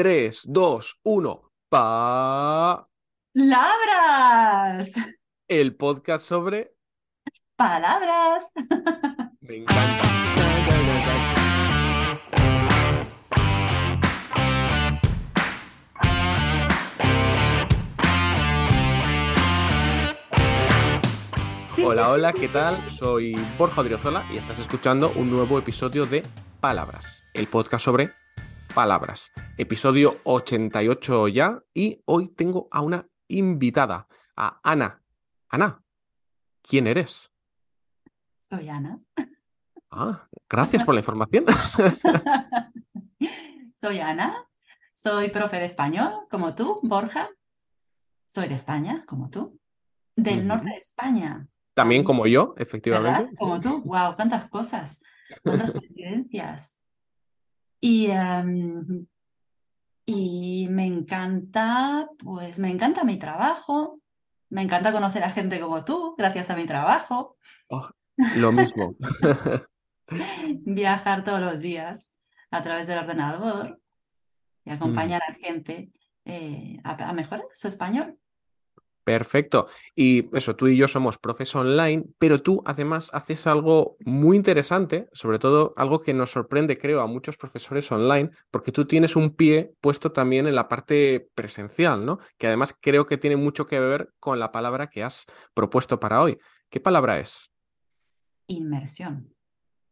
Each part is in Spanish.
3, 2, 1. Pa. ¡Labras! El podcast sobre. ¡Palabras! Me encanta. Hola, hola, ¿qué tal? Soy Borja Odriozola y estás escuchando un nuevo episodio de Palabras, el podcast sobre palabras. Episodio 88 ya y hoy tengo a una invitada, a Ana. Ana, ¿quién eres? Soy Ana. Ah, gracias por la información. Soy Ana. Soy profe de español, como tú, Borja. Soy de España, como tú. Del norte de España. También como yo, ¿verdad? efectivamente. Como tú. ¡Wow! ¡Cuántas cosas! ¡Cuántas coincidencias! Y, em, y me encanta, pues me encanta mi trabajo. Me encanta conocer a gente como tú, gracias a mi trabajo. Oh, lo mismo. Viajar todos los días a través del ordenador y Mm, acompañar a gente eh, a, a mejorar su español. Perfecto. Y eso, tú y yo somos profes online, pero tú además haces algo muy interesante, sobre todo algo que nos sorprende, creo, a muchos profesores online, porque tú tienes un pie puesto también en la parte presencial, ¿no? Que además creo que tiene mucho que ver con la palabra que has propuesto para hoy. ¿Qué palabra es? Inmersión.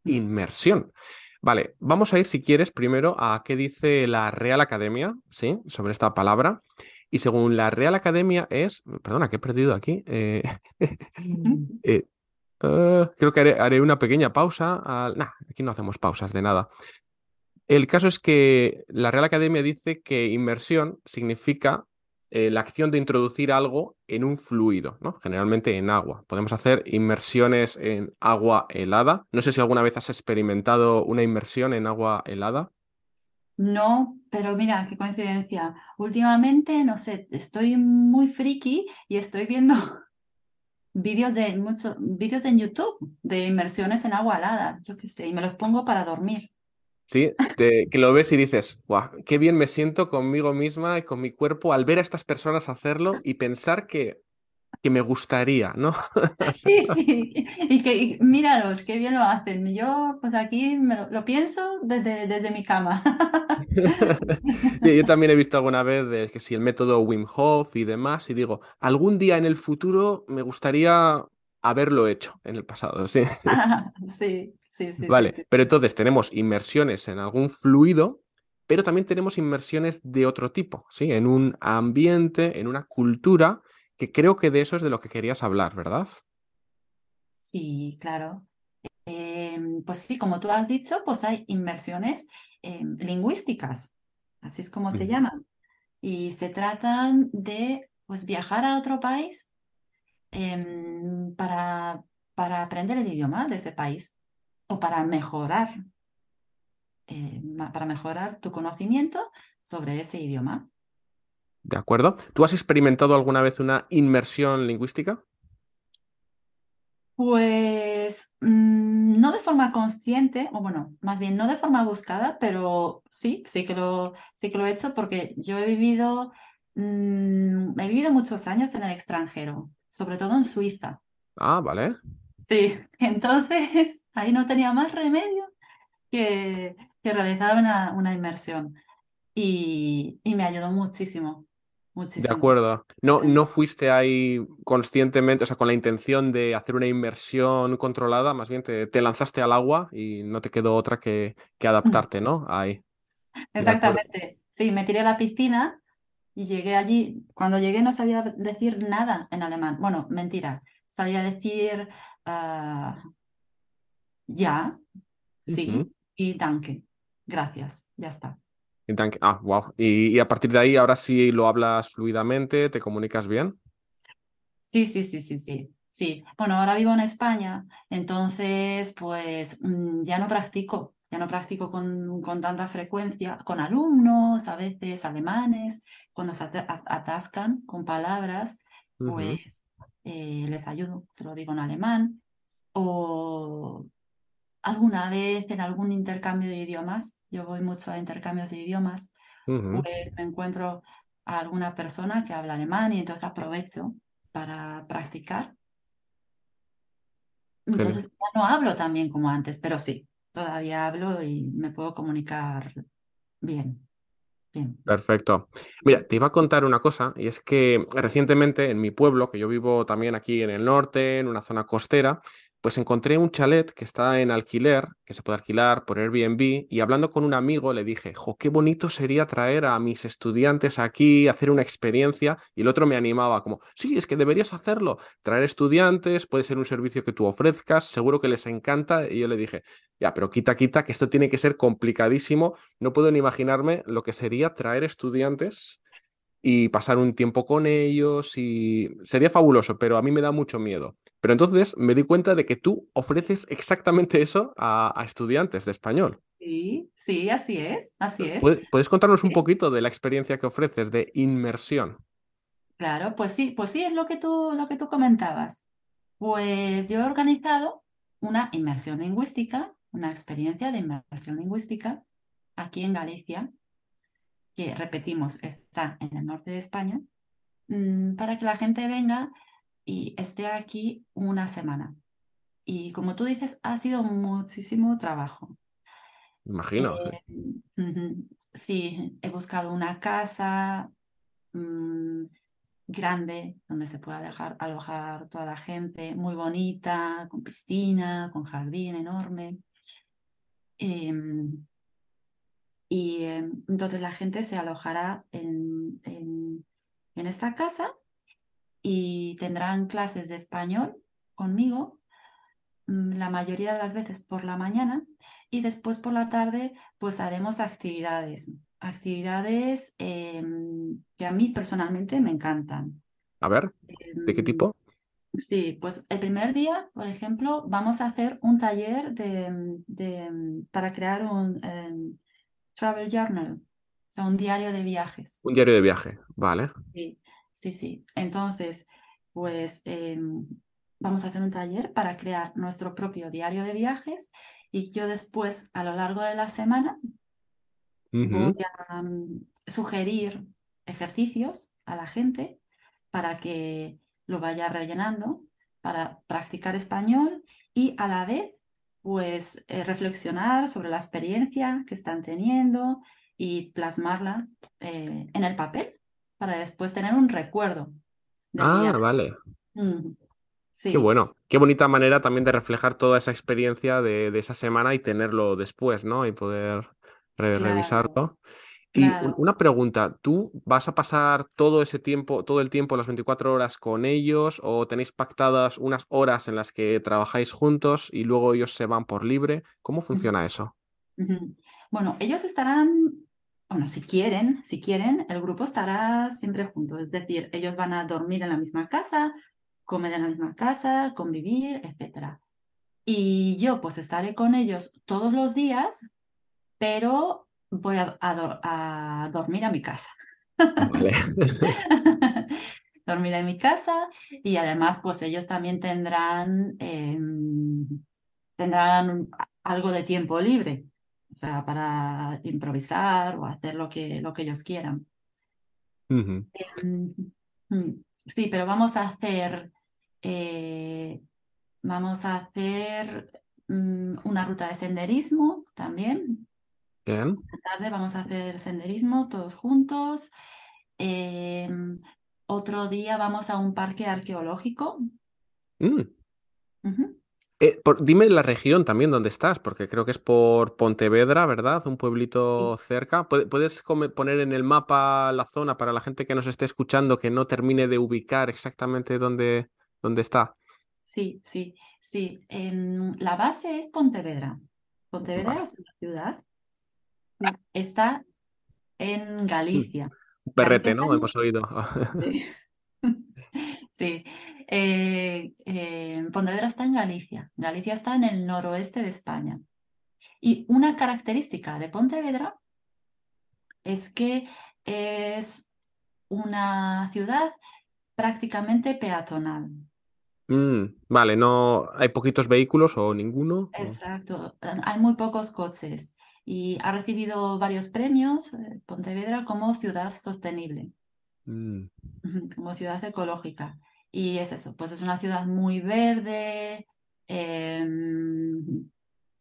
Inmersión. Vale, vamos a ir, si quieres, primero a qué dice la Real Academia, ¿sí? Sobre esta palabra. Y según la Real Academia es, perdona, que he perdido aquí. eh, eh, eh, creo que haré, haré una pequeña pausa. al- Nah, aquí no hacemos pausas de nada. El caso es que la Real Academia dice que inmersión significa eh, la acción de introducir algo en un fluido, ¿no? Generalmente en agua. Podemos hacer inmersiones en agua helada. No sé si alguna vez has experimentado una inmersión en agua helada. No, pero mira, qué coincidencia. Últimamente, no sé, estoy muy friki y estoy viendo vídeos de muchos vídeos en YouTube de inmersiones en agua helada, yo qué sé, y me los pongo para dormir. Sí, que lo ves y dices, guau, qué bien me siento conmigo misma y con mi cuerpo al ver a estas personas hacerlo y pensar que, que me gustaría, ¿no? Sí, sí, y que y míralos, qué bien lo hacen. Yo, pues aquí me lo, lo pienso desde, desde mi cama. Sí, yo también he visto alguna vez de que si el método Wim Hof y demás, y digo, algún día en el futuro me gustaría haberlo hecho en el pasado, sí. Sí, sí, sí, sí, Vale, sí. pero entonces tenemos inmersiones en algún fluido, pero también tenemos inmersiones de otro tipo, ¿sí? En un ambiente, en una cultura, que creo que de eso es de lo que querías hablar, ¿verdad? Sí, claro. Em, pues sí, como tú has dicho, pues hay inmersiones em, lingüísticas, así es como se llaman. Y se tratan de pues viajar a otro país em, para, para aprender el idioma de ese país o para mejorar, eh, para mejorar tu conocimiento sobre ese idioma. ¿De acuerdo? ¿Tú has experimentado alguna vez una inmersión lingüística? Pues mm, no de forma consciente, o bueno, más bien no de forma buscada, pero sí, sí que lo, sí que lo he hecho porque yo he vivido, mm, he vivido muchos años en el extranjero, sobre todo en Suiza. Ah, vale. Sí, entonces ahí no tenía más remedio que, que realizar una, una inmersión y, y me ayudó muchísimo, De acuerdo. No, no fuiste ahí conscientemente, o sea, con la intención de hacer una inmersión controlada, más bien te, te lanzaste al agua y no te quedó otra que, que adaptarte, ¿no? Ahí. Exactamente, sí, me tiré a la piscina. Y llegué allí, cuando llegué no sabía decir nada en alemán. Bueno, mentira, sabía decir ah, ya, sí, y danke, gracias, ya está. Ah, wow. Y, y a partir de ahí, ahora sí lo hablas fluidamente, te comunicas bien. Sí, sí, sí, sí, sí, sí. Bueno, ahora vivo en España, entonces pues mm, ya no practico, ya no practico con, con tanta frecuencia, con alumnos, a veces alemanes, cuando se ata- as- atascan con palabras, pues eh, les ayudo, se lo digo en alemán, o alguna vez en algún intercambio de idiomas, yo voy mucho a intercambios de idiomas, pues me encuentro a alguna persona que habla alemán y entonces aprovecho para practicar. Entonces ya no hablo tan bien como antes, pero sí, todavía hablo y me puedo comunicar bien, bien. Perfecto. Mira, te iba a contar una cosa, y es que recientemente en mi pueblo, que yo vivo también aquí en el norte, en una zona costera, pues encontré un chalet que está en alquiler, que se puede alquilar por Airbnb, y hablando con un amigo le dije, jo, qué bonito sería traer a mis estudiantes aquí, hacer una experiencia, y el otro me animaba como, sí, es que deberías hacerlo, traer estudiantes, puede ser un servicio que tú ofrezcas, seguro que les encanta, y yo le dije, ya, pero quita, quita, que esto tiene que ser complicadísimo no puedo ni imaginarme lo que sería traer estudiantes y pasar un tiempo con ellos y sería fabuloso, pero a mí me da mucho miedo. Pero entonces me di cuenta de que tú ofreces exactamente eso a, a estudiantes de español. Sí, sí, así es, así es. ¿Puedes, contarnos un Sí. poquito de la experiencia que ofreces de inmersión? Claro, pues sí, pues sí, es lo que tú, lo que tú comentabas. Pues yo he organizado una inmersión lingüística, una experiencia de inmersión lingüística aquí en Galicia, que repetimos, está en el norte de España, mm, para que la gente venga y esté aquí una semana. Y como tú dices, ha sido muchísimo trabajo. Imagino, sí. Eh, sí, he buscado una casa mm, grande donde se pueda dejar, alojar toda la gente, muy bonita, con piscina, con jardín enorme. Em, y em, entonces la gente se alojará en, en, en esta casa y tendrán clases de español conmigo mm, la mayoría de las veces por la mañana y después por la tarde pues haremos actividades, actividades em, que a mí personalmente me encantan. A ver, ¿de qué Em, tipo? sí, pues el primer día, por ejemplo, vamos a hacer un taller de, de- para crear un em, travel journal, o sea, un diario de viajes. Un diario de viaje, vale. Sí, sí, sí. Entonces, pues em, vamos a hacer un taller para crear nuestro propio diario de viajes y yo después, a lo largo de la semana, voy a mm, sugerir ejercicios a la gente para que lo vaya rellenando, para practicar español y a la vez, pues, eh, reflexionar sobre la experiencia que están teniendo y plasmarla eh, en el papel para después tener un recuerdo Ah, viaje. vale. Mm, Qué Sí, bueno, qué bonita manera también de reflejar toda esa experiencia de, de esa semana y tenerlo después, ¿no? Y poder re- claro, revisarlo. Y una pregunta, ¿tú vas a pasar todo ese tiempo, todo el tiempo, las 24 horas con ellos o tenéis pactadas unas horas en las que trabajáis juntos y luego ellos se van por libre? ¿Cómo funciona eso? Bueno, ellos estarán, bueno, si quieren, si quieren, el grupo estará siempre junto. Es decir, ellos van a dormir en la misma casa, comer en la misma casa, convivir, etcétera. Y yo pues estaré con ellos todos los días, pero voy a, a dor- a dormir a mi casa. Vale. Dormir en mi casa y además pues ellos también tendrán, em, tendrán algo de tiempo libre, o sea, para improvisar o hacer lo que, lo que ellos quieran. Em, mm, sí, pero vamos a hacer, eh, vamos a hacer mm, una ruta de senderismo también. Bien. Esta tarde vamos a hacer senderismo todos juntos. Em, otro día vamos a un parque arqueológico. Mm. Eh, por- dime la región también donde estás, porque creo que es por Pontevedra, ¿verdad? Un pueblito Sí, cerca. ¿Puede- ¿Puedes poner en el mapa la zona para la gente que nos esté escuchando que no termine de ubicar exactamente dónde, dónde está? sí, sí, sí. Em, la base es Pontevedra. Pontevedra Vale. es una ciudad. Está en. Galicia. Un perrete, ¿no? Hemos oído. Sí. Sí. Eh, eh, Pontevedra está en Galicia. Galicia está en el noroeste de España. Y una característica de Pontevedra es que es una ciudad prácticamente peatonal. Mm, vale, no hay poquitos vehículos o ninguno. o- Exacto, hay muy pocos coches y ha recibido varios premios, eh, Pontevedra, como ciudad sostenible, Mm, como ciudad ecológica. Y es eso, pues es una ciudad muy verde, em,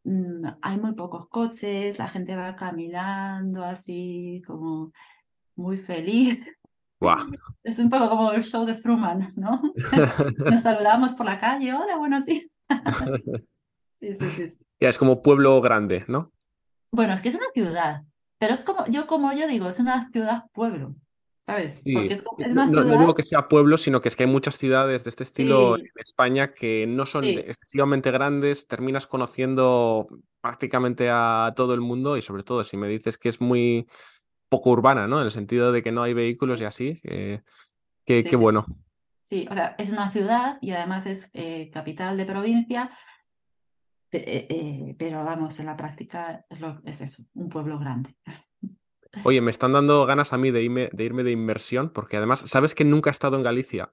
mm, hay muy pocos coches, la gente va caminando así como muy feliz. Es un poco como el show de Truman, ¿no? Nos saludamos por la calle, hola, buenos días. Sí, sí, sí, sí. Ya es como pueblo grande, ¿no? Bueno, es que es una ciudad, pero es como yo, como yo digo, es una ciudad-pueblo, ¿sabes? Porque es, no, digo que sea pueblo, sino que es que hay muchas ciudades de este estilo en España que no son sí, excesivamente grandes, terminas conociendo prácticamente a todo el mundo y sobre todo si me dices que es muy poco urbana, ¿no? En el sentido de que no hay vehículos y así, eh, qué, bueno. sí, o sea, es una ciudad y además es eh, capital de provincia, eh, eh, pero vamos, en la práctica es, lo, es eso, un pueblo grande. Oye, me están dando ganas a mí de irme, de irme de inmersión, porque además, ¿sabes que nunca he estado en Galicia?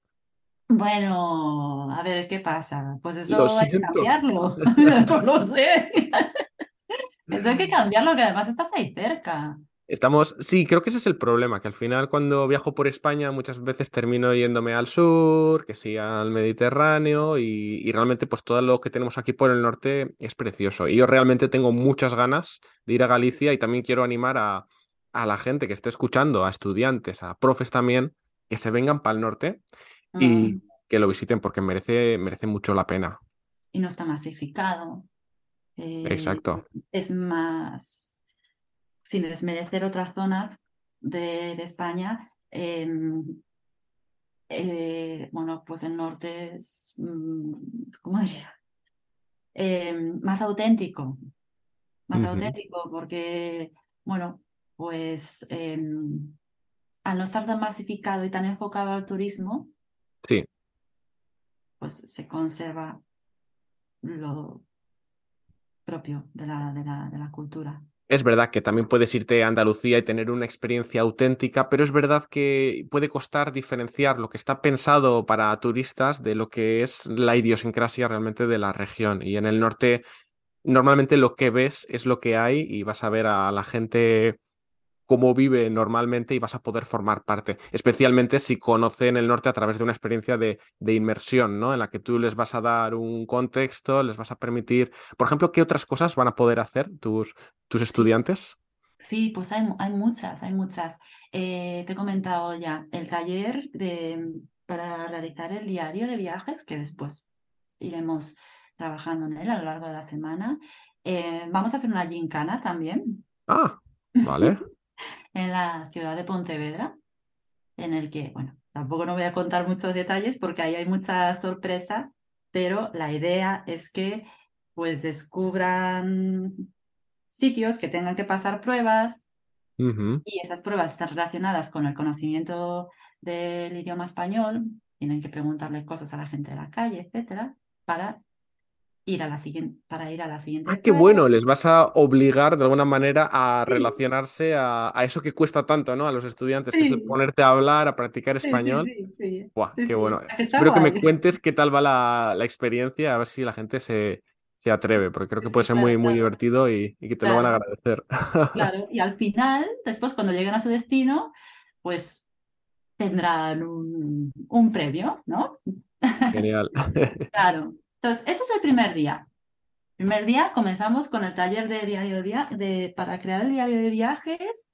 Bueno, a ver, ¿qué pasa? Pues Lo eso hay que cambiarlo, no lo sé. Eso hay que cambiarlo, que además estás ahí cerca. Estamos, sí, creo que ese es el problema, que al final cuando viajo por España muchas veces termino yéndome al sur, que sí, al Mediterráneo y, y realmente pues todo lo que tenemos aquí por el norte es precioso. Y yo realmente tengo muchas ganas de ir a Galicia y también quiero animar a, a la gente que esté escuchando, a estudiantes, a profes también, que se vengan para el norte y Mm, que lo visiten porque merece, merece mucho la pena. y no está masificado. eh, Exacto. es más, sin desmerecer otras zonas de, de España, eh, bueno, pues el norte es, mm, ¿cómo diría? Em, más auténtico, más auténtico, porque, bueno, pues em, al no estar tan masificado y tan enfocado al turismo, Sí. pues se conserva lo propio de la, de la, de la cultura. Es verdad que también puedes irte a Andalucía y tener una experiencia auténtica, pero es verdad que puede costar diferenciar lo que está pensado para turistas de lo que es la idiosincrasia realmente de la región. Y en el norte, normalmente lo que ves es lo que hay y vas a ver a la gente cómo vive normalmente y vas a poder formar parte, especialmente si conocen el norte a través de una experiencia de, de inmersión, ¿no? En la que tú les vas a dar un contexto, les vas a permitir, por ejemplo, ¿qué otras cosas van a poder hacer tus, tus estudiantes? sí, pues hay, hay muchas, hay muchas. Eh, te he comentado ya el taller de, para realizar el diario de viajes, que después iremos trabajando en él a lo largo de la semana. Eh, vamos a hacer una gincana también Ah, vale. en la ciudad de Pontevedra, en el que, bueno, tampoco no voy a contar muchos detalles porque ahí hay mucha sorpresa, pero la idea es que pues descubran sitios que tengan que pasar pruebas y esas pruebas están relacionadas con el conocimiento del idioma español, tienen que preguntarle cosas a la gente de la calle, etcétera, para ir a la siguiente, para ir a la siguiente Ah, qué bueno, les vas a obligar de alguna manera a Sí, relacionarse a, a eso que cuesta tanto, ¿no? A los estudiantes, que es el ponerte a hablar, a practicar español. sí, Buah, qué bueno. que Espero que me cuentes qué tal va la, la experiencia, a ver si la gente se, se atreve, porque creo que puede ser muy, claro, muy claro, divertido y, y que te lo van a agradecer. claro. Y al final, después cuando lleguen a su destino, pues tendrán un, un premio, ¿no? Genial. Claro. Entonces, eso es el primer día. Primer día comenzamos con el taller de diario de viaje, de, para crear el diario de viajes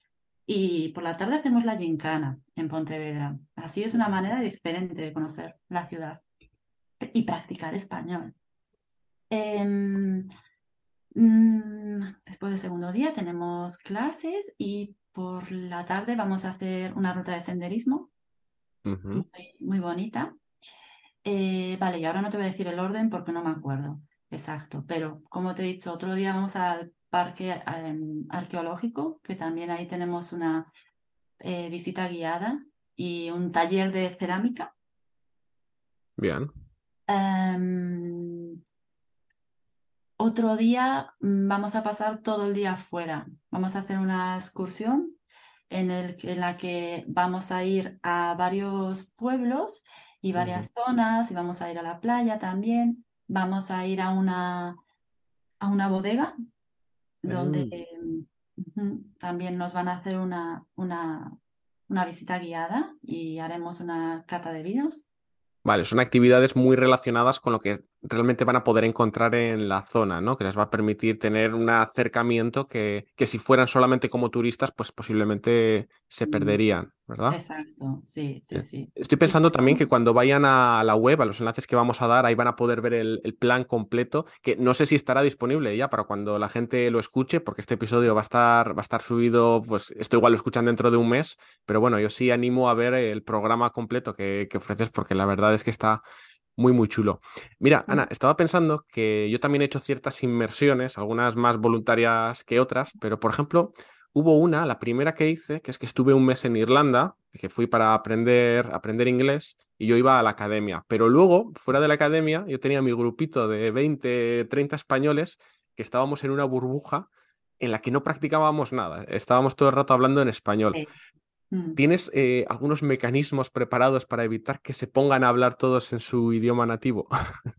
y por la tarde hacemos la gincana en Pontevedra. Así es una manera diferente de conocer la ciudad y practicar español. Em, mm, después del segundo día tenemos clases y por la tarde vamos a hacer una ruta de senderismo muy bonita. Eh, vale, y ahora no te voy a decir el orden porque no me acuerdo exacto, pero como te he dicho, otro día vamos al parque arqueológico, que también ahí tenemos una eh, visita guiada y un taller de cerámica. Bien. Em, otro día mm, vamos a pasar todo el día afuera. Vamos a hacer una excursión en, el, en la que vamos a ir a varios pueblos y varias zonas y vamos a ir a la playa también. Vamos a ir a una, a una bodega donde Mm. También nos van a hacer una, una, una visita guiada y haremos una cata de vinos. Vale, son actividades muy relacionadas con lo que realmente van a poder encontrar en la zona, ¿no? Que les va a permitir tener un acercamiento que, que si fueran solamente como turistas, pues posiblemente se Mm, perderían, ¿verdad? Exacto, sí, sí, Eh, sí. Estoy pensando también que cuando vayan a la web, a los enlaces que vamos a dar, ahí van a poder ver el, el plan completo, que no sé si estará disponible ya para cuando la gente lo escuche, porque este episodio va a estar, va a estar subido, pues esto igual lo escuchan dentro de un mes, pero bueno, yo sí animo a ver el programa completo que, que ofreces, porque la verdad es que está muy, muy chulo. Mira, Ana, estaba pensando que yo también he hecho ciertas inmersiones, algunas más voluntarias que otras, pero por ejemplo, hubo una, la primera que hice, que es que estuve un mes en Irlanda, que fui para aprender, aprender inglés y yo iba a la academia, pero luego, fuera de la academia, yo tenía mi grupito de 20, 30 españoles que estábamos en una burbuja en la que no practicábamos nada, estábamos todo el rato hablando en español. sí. Mm. ¿Tienes eh, algunos mecanismos preparados para evitar que se pongan a hablar todos en su idioma nativo?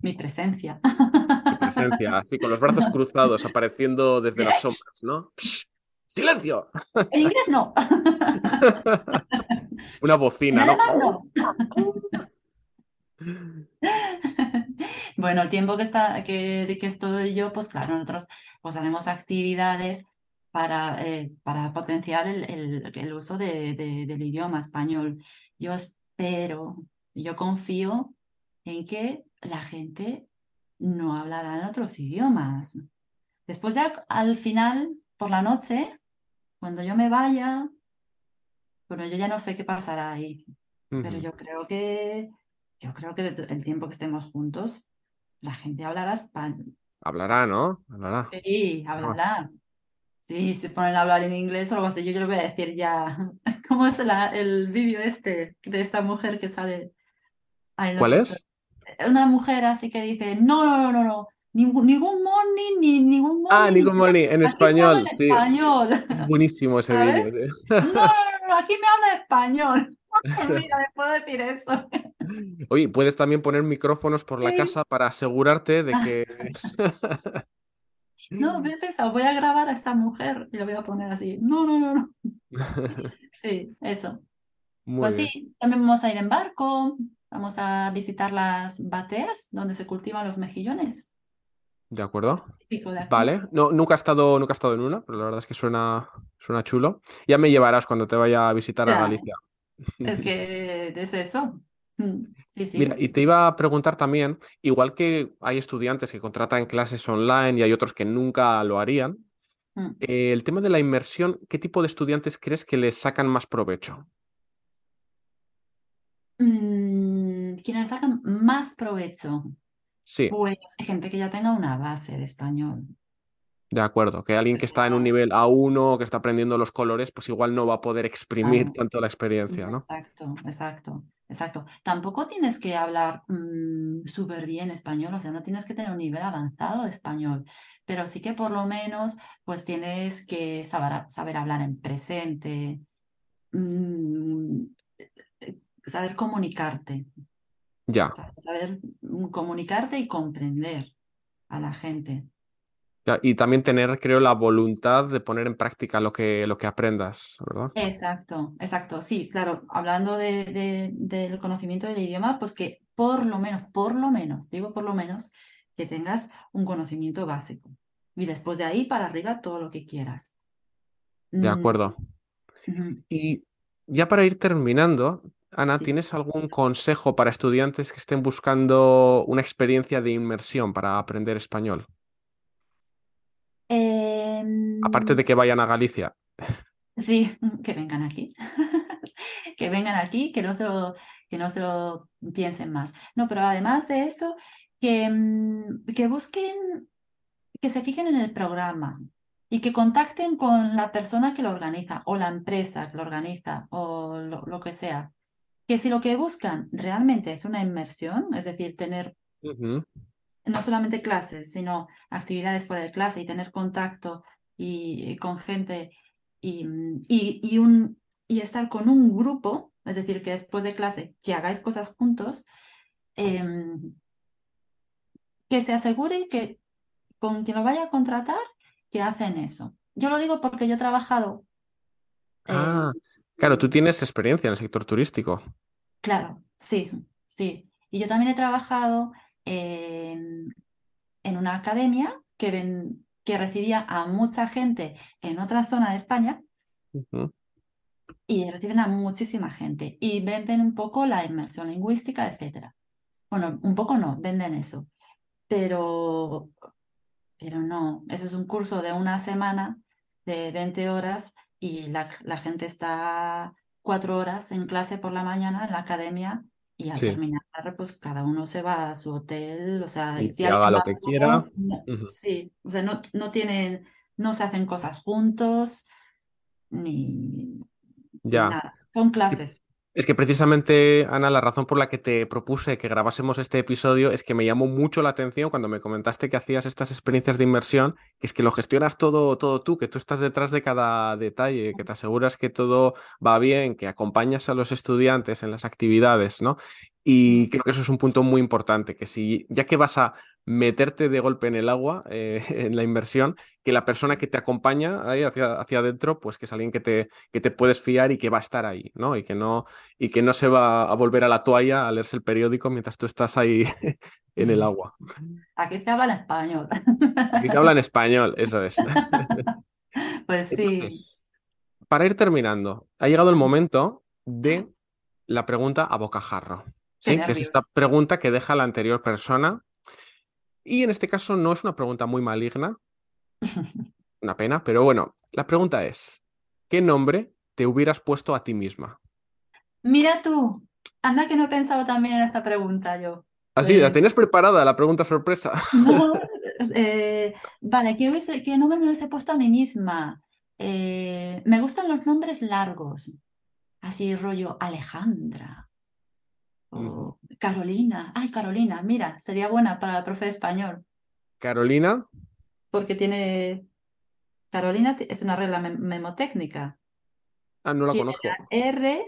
Mi presencia. Mi presencia, así con los brazos cruzados, apareciendo desde las sombras, ¿no? ¡Psh! ¡Silencio! En inglés no. Una bocina, no. Bueno, el tiempo que está, que, que estoy yo, pues claro, nosotros pues haremos actividades para, eh, para potenciar el, el- el uso de- de- del idioma español. Yo espero, yo confío en que la gente no hablará en otros idiomas. Después ya al final, por la noche, cuando yo me vaya, bueno, yo ya no sé qué pasará ahí, pero yo creo que, yo creo que el tiempo que estemos juntos, la gente hablará español. Hablará, ¿no? Hablará. Sí, hablará. Sí, se ponen a hablar en inglés o algo así, yo ya lo voy a decir ya. ¿Cómo es la- el vídeo este de esta mujer que sale? Ay, no ¿Cuál sé, es? una mujer así que dice, no, no, no, no, no, ningún, ningún morning, ni ningún Ah, morning, Nico ni Money, en español, en sí. español, buenísimo ese vídeo. tío. No, no, no, no, aquí me habla español. Mira, le puedo decir eso. Oye, puedes también poner micrófonos por la Sí. casa para asegurarte de que... No, me he pensado, voy a grabar a esa mujer y lo voy a poner así. No, no, no, no. Sí, eso. Muy Pues bien, sí, también vamos a ir en barco, vamos a visitar las bateas donde se cultivan los mejillones, de acuerdo. de. Vale, no, nunca he estado, nunca he estado en una, pero la verdad es que suena, suena chulo. Ya me llevarás cuando te vaya a visitar a Galicia. es que es eso. Mm, Sí, Mira, sí. y te iba a preguntar también, igual que hay estudiantes que contratan clases online y hay otros que nunca lo harían, Mm. eh, el tema de la inmersión, ¿qué tipo de estudiantes crees que les sacan más provecho? Mm, quienes sacan más provecho, Sí, pues gente que ya tenga una base de español. de acuerdo, que alguien que está en un nivel A1, que está aprendiendo los colores, pues igual no va a poder exprimir tanto la experiencia, ¿no? Exacto, exacto, exacto. Tampoco tienes que hablar mm, súper bien español, o sea, no tienes que tener un nivel avanzado de español, pero sí que por lo menos pues tienes que saber, saber hablar en presente, mm, saber comunicarte, Ya. sa- saber mm, comunicarte y comprender a la gente. Y también tener, creo, la voluntad de poner en práctica lo que, lo que aprendas, ¿verdad? Exacto, exacto. Sí, claro, hablando de, de- del conocimiento del idioma, pues que por lo menos, por lo menos, digo por lo menos, que tengas un conocimiento básico. Y después de ahí para arriba todo lo que quieras. De Mm, acuerdo. Y ya para ir terminando, Ana, sí. ¿tienes algún consejo para estudiantes que estén buscando una experiencia de inmersión para aprender español? Aparte de que vayan a Galicia. sí, que vengan aquí. Que vengan aquí, que no se lo, que no se lo piensen más. No, pero además de eso, que, mm, que busquen que se fijen en el programa y que contacten con la persona que lo organiza o la empresa que lo organiza o lo, lo que sea. Que si lo que buscan realmente es una inmersión, es decir, tener no solamente clases, sino actividades fuera de clase y tener contacto y, con gente y, y, y, un, y estar con un grupo, es decir, que después de clase que hagáis cosas juntos, em, que se asegure que con quien lo vaya a contratar que hacen eso. Yo lo digo porque yo he trabajado. Ah, claro, tú tienes experiencia en el sector turístico. Claro, sí, sí. Y yo también he trabajado en, en una academia que, ven, que recibía a mucha gente en otra zona de España y reciben a muchísima gente y venden un poco la inmersión lingüística, etcétera. Bueno, un poco no, venden eso, pero, pero no, eso es un curso de una semana de 20 horas y la, la gente está cuatro horas en clase por la mañana en la academia y al terminar, pues cada uno se va a su hotel, o sea, y si haga lo que quiera. Sí, o sea, no, no tienen, no se hacen cosas juntos, ni, ya. nada. Son clases. Es que precisamente, Ana, la razón por la que te propuse que grabásemos este episodio es que me llamó mucho la atención cuando me comentaste que hacías estas experiencias de inmersión, que es que lo gestionas todo, todo tú, que tú estás detrás de cada detalle, que te aseguras que todo va bien, que acompañas a los estudiantes en las actividades, ¿no? Y creo que eso es un punto muy importante, que si ya que vas a meterte de golpe en el agua, eh, en la inversión, que la persona que te acompaña ahí hacia, hacia adentro, pues que es alguien que te, que te puedes fiar y que va a estar ahí, ¿no? Y que no, y que no se va a volver a la toalla a leerse el periódico mientras tú estás ahí en el agua. Aquí se habla en español. Aquí se habla en español, eso es. Pues sí. para ir terminando, ha llegado el momento de la pregunta a bocajarro. ¿Sí? Que es esta pregunta que deja la anterior persona. Y en este caso no es una pregunta muy maligna. Una pena, pero bueno, la pregunta es, ¿qué nombre te hubieras puesto a ti misma? Mira tú, anda que no he pensado también en esta pregunta yo. Así, ¿Ah, la pues tenías preparada la pregunta sorpresa. No, eh, vale, ¿qué, nombre me hubiese puesto a mí misma? Eh, me gustan los nombres largos, así rollo Alejandra, Carolina. Ay, Carolina, mira, sería buena para el profe de español. Carolina. Porque tiene. Carolina es una regla memotécnica. Ah, no la conozco. R.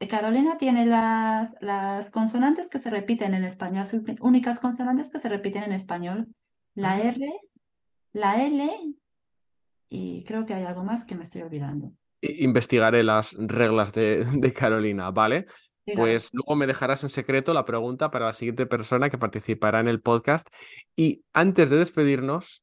Eh, Carolina tiene las, las consonantes que se repiten en español, únicas consonantes que se repiten en español. La R, la L y creo que hay algo más que me estoy olvidando. Investigaré las reglas de, de Carolina, ¿vale? Pues luego me dejarás en secreto la pregunta para la siguiente persona que participará en el podcast. Y antes de despedirnos,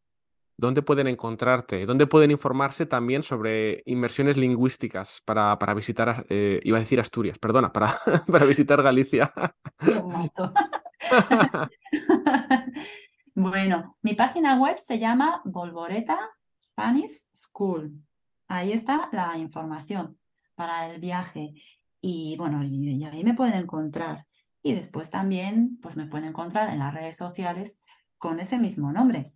¿dónde pueden encontrarte? ¿Dónde pueden informarse también sobre inmersiones lingüísticas para, para visitar, eh, iba a decir Asturias, perdona, para, para visitar Galicia? bueno, mi página web se llama Volvoreta Spanish School. Ahí está la información para el viaje. Y bueno, y, ahí me pueden encontrar. Y después también, pues me pueden encontrar en las redes sociales con ese mismo nombre.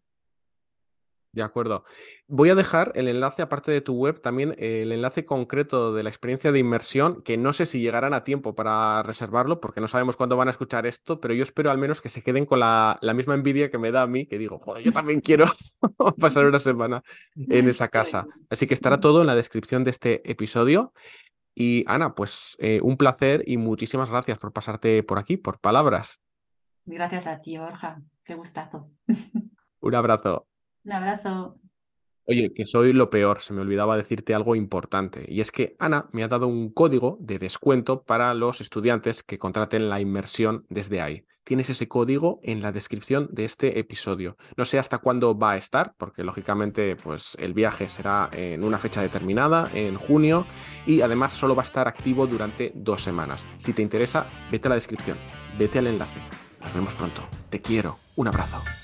De acuerdo. Voy a dejar el enlace, aparte de tu web, también el enlace concreto de la experiencia de inmersión, que no sé si llegarán a tiempo para reservarlo, porque no sabemos cuándo van a escuchar esto, pero yo espero al menos que se queden con la, la misma envidia que me da a mí, que digo, joder, yo también quiero pasar una semana en esa casa. Así que estará todo en la descripción de este episodio. Y Ana, pues eh, un placer y muchísimas gracias por pasarte por aquí, por palabras. Gracias a ti, Borja. Qué gustazo. un abrazo. Un abrazo. Oye, que soy lo peor, se me olvidaba decirte algo importante, y es que Ana me ha dado un código de descuento para los estudiantes que contraten la inmersión desde ahí. Tienes ese código en la descripción de este episodio. No sé hasta cuándo va a estar, porque lógicamente pues, el viaje será en una fecha determinada, en junio, y además solo va a estar activo durante dos semanas. Si te interesa, vete a la descripción, vete al enlace. Nos vemos pronto. Te quiero. Un abrazo.